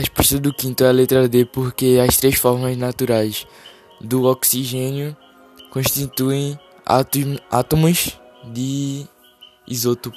A resposta do quinto é a letra D, porque as três formas naturais do oxigênio constituem átomos de isótopo.